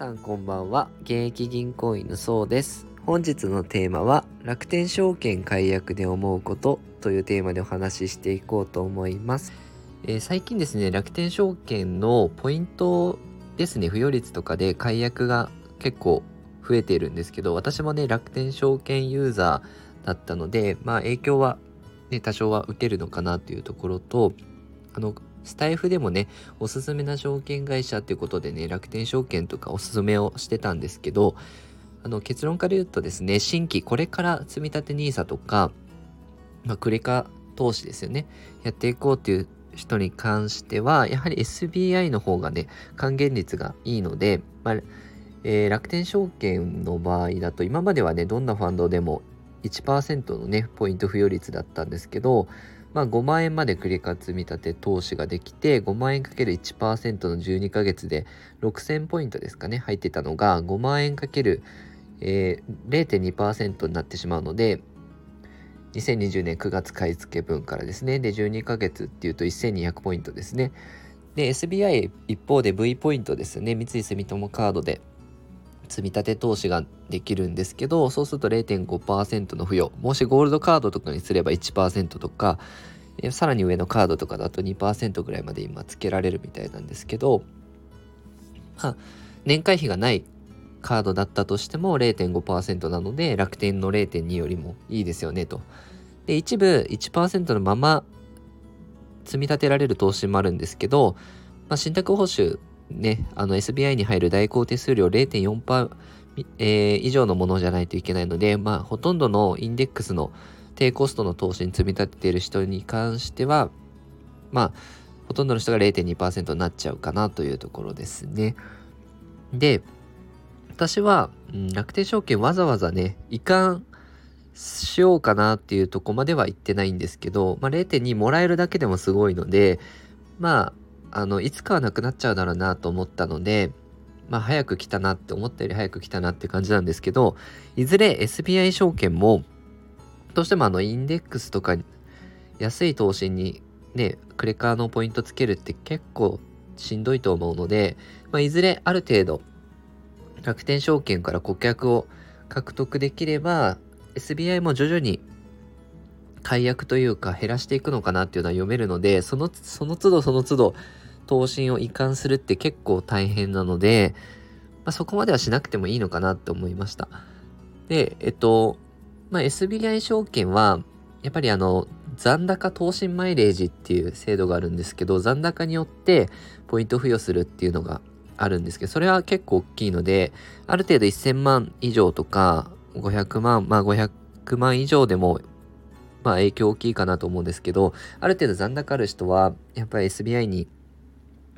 さんこんばんは。現役銀行員のそうです。本日のテーマは楽天証券解約で思うことというテーマでお話ししていこうと思います、えー、最近ですね楽天証券のポイントですね付与率とかで解約が結構増えているんですけど私もね楽天証券ユーザーだったのでまあ影響はね多少は受けるのかなというところとあのスタイフでもね、おすすめな証券会社っていうことでね、楽天証券とかおすすめをしてたんですけど、あの結論から言うとですね、新規これから積立 NISA とか、まあ、クレカ投資ですよね、やっていこうっていう人に関しては、やはり SBI の方がね、還元率がいいので、まあえー、楽天証券の場合だと、今まではね、どんなファンドでも1%のね、ポイント付与率だったんですけど、まあ、5万円まで繰り返積み立て投資ができて5万円かける1%の12ヶ月で6000ポイントですかね入ってたのが5万円かけるえ。0。.2% になってしまうので2020年9月買い付け分からですねで12ヶ月っていうと1200ポイントですねで SBI 一方で V ポイントですね三井住友カードで積み立て投資ができるんですけどそうすると0.5%の付与もしゴールドカードとかにすれば1%とかさらに上のカードとかだと2%ぐらいまで今つけられるみたいなんですけど、まあ、年会費がないカードだったとしても0.5%なので楽天の0.2よりもいいですよねと。で一部1%のまま積み立てられる投資もあるんですけど、まあ、信託報酬ね、あの SBI に入る代行手数料0.4%、えー、以上のものじゃないといけないので、まあ、ほとんどのインデックスの低コストの投資に積み立てている人に関しては、まあ、ほとんどの人が0.2%になっちゃうかなというところですね。で、私は、うん、楽天証券わざわざね、移管しようかなっていうとこまでは言ってないんですけど、まあ、0.2もらえるだけでもすごいので、まあ、あの、いつかはなくなっちゃうだろうなと思ったので、まあ、早く来たなって思ったより早く来たなって感じなんですけど、いずれ SBI 証券も、どうしてもあの、インデックスとか、安い投資にね、クレカのポイントつけるって結構しんどいと思うので、まあ、いずれある程度、楽天証券から顧客を獲得できれば、SBI も徐々に解約というか減らしていくのかなっていうのは読めるので、その、その都度その都度、答申を移管するって結構大変なので、まあ、そこまではしなくてもいいのかなって思いました。で、えっと、まあ、SBI 証券は、やっぱりあの、残高投資マイレージっていう制度があるんですけど、残高によってポイント付与するっていうのがあるんですけど、それは結構大きいので、ある程度1000万以上とか、500万、まあ500万以上でも、まあ影響大きいかなと思うんですけど、ある程度残高ある人は、やっぱり SBI に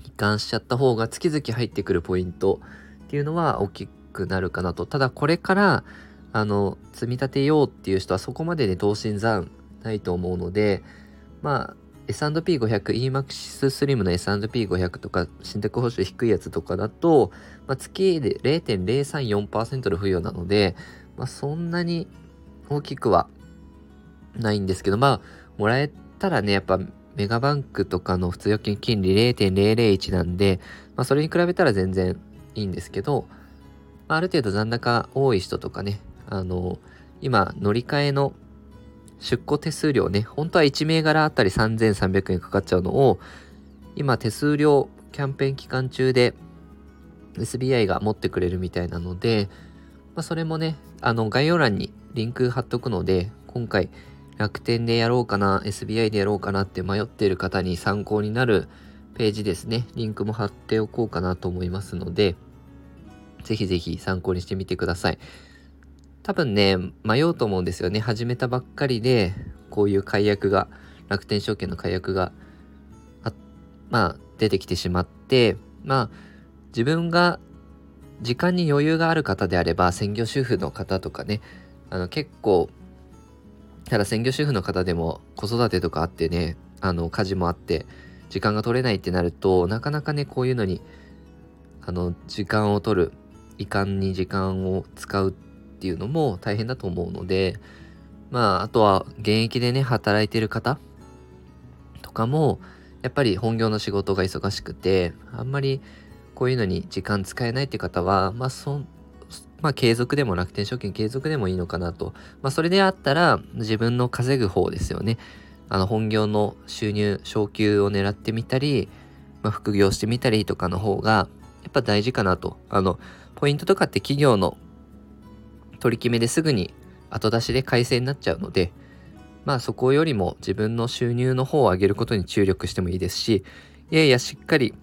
移管しちゃった方が月々入ってくるポイントっていうのは大きくなるかなと。ただこれからあの積み立てようっていう人はそこまでね投資残ないと思うのでまあ S&P500、EMAX スリムの S&P500 とか、信託報酬低いやつとかだと、まあ、月で0.034%の付与なので、まあ、そんなに大きくはないんですけど、まあ、もらえたらね、やっぱメガバンクとかの普通預金金利0.001なんで、まあ、それに比べたら全然いいんですけど、まあ、ある程度残高多い人とかね、あの、今、乗り換えの出庫手数料ね、本当は1銘柄あたり3300円かかっちゃうのを、今、手数料キャンペーン期間中で SBI が持ってくれるみたいなので、まあ、それもね、あの、概要欄にリンク貼っとくので、今回、楽天でやろうかな、SBI でやろうかなって迷っている方に参考になるページですね。リンクも貼っておこうかなと思いますので、ぜひぜひ参考にしてみてください。多分ね、迷うと思うんですよね。始めたばっかりで、こういう解約が、楽天証券の解約が、あまあ、出てきてしまって、まあ、自分が時間に余裕がある方であれば、専業主婦の方とかね、あの結構ただ専業主婦の方でも子育てとかあってね、あの、家事もあって、時間が取れないってなると、なかなかね、こういうのに、あの、時間を取る、遺憾に時間を使うっていうのも大変だと思うので、まあ、あとは現役でね、働いてる方とかも、やっぱり本業の仕事が忙しくて、あんまりこういうのに時間使えないって方は、まあそ、まあ継続でも楽天証券継続でもいいのかなと。まあそれであったら自分の稼ぐ方ですよね。あの本業の収入、昇給を狙ってみたり、まあ副業してみたりとかの方がやっぱ大事かなと。あの、ポイントとかって企業の取り決めですぐに後出しで改正になっちゃうので、まあそこよりも自分の収入の方を上げることに注力してもいいですし、いやいやしっかり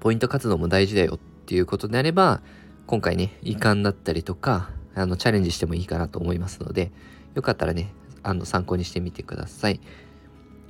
ポイント活動も大事だよっていうことであれば、今回ね、遺憾だったりとか、あの、チャレンジしてもいいかなと思いますので、よかったらね、あの、参考にしてみてください。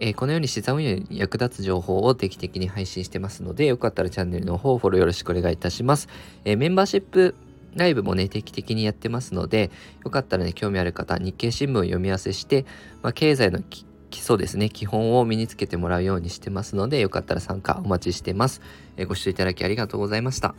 えー、このように資産運用に役立つ情報を定期的に配信してますので、よかったらチャンネルの方フォローよろしくお願いいたします。えー、メンバーシップライブもね、定期的にやってますので、よかったらね、興味ある方、日経新聞を読み合わせして、まあ、経済の基礎ですね、基本を身につけてもらうようにしてますので、よかったら参加お待ちしてます。えー、ご視聴いただきありがとうございました。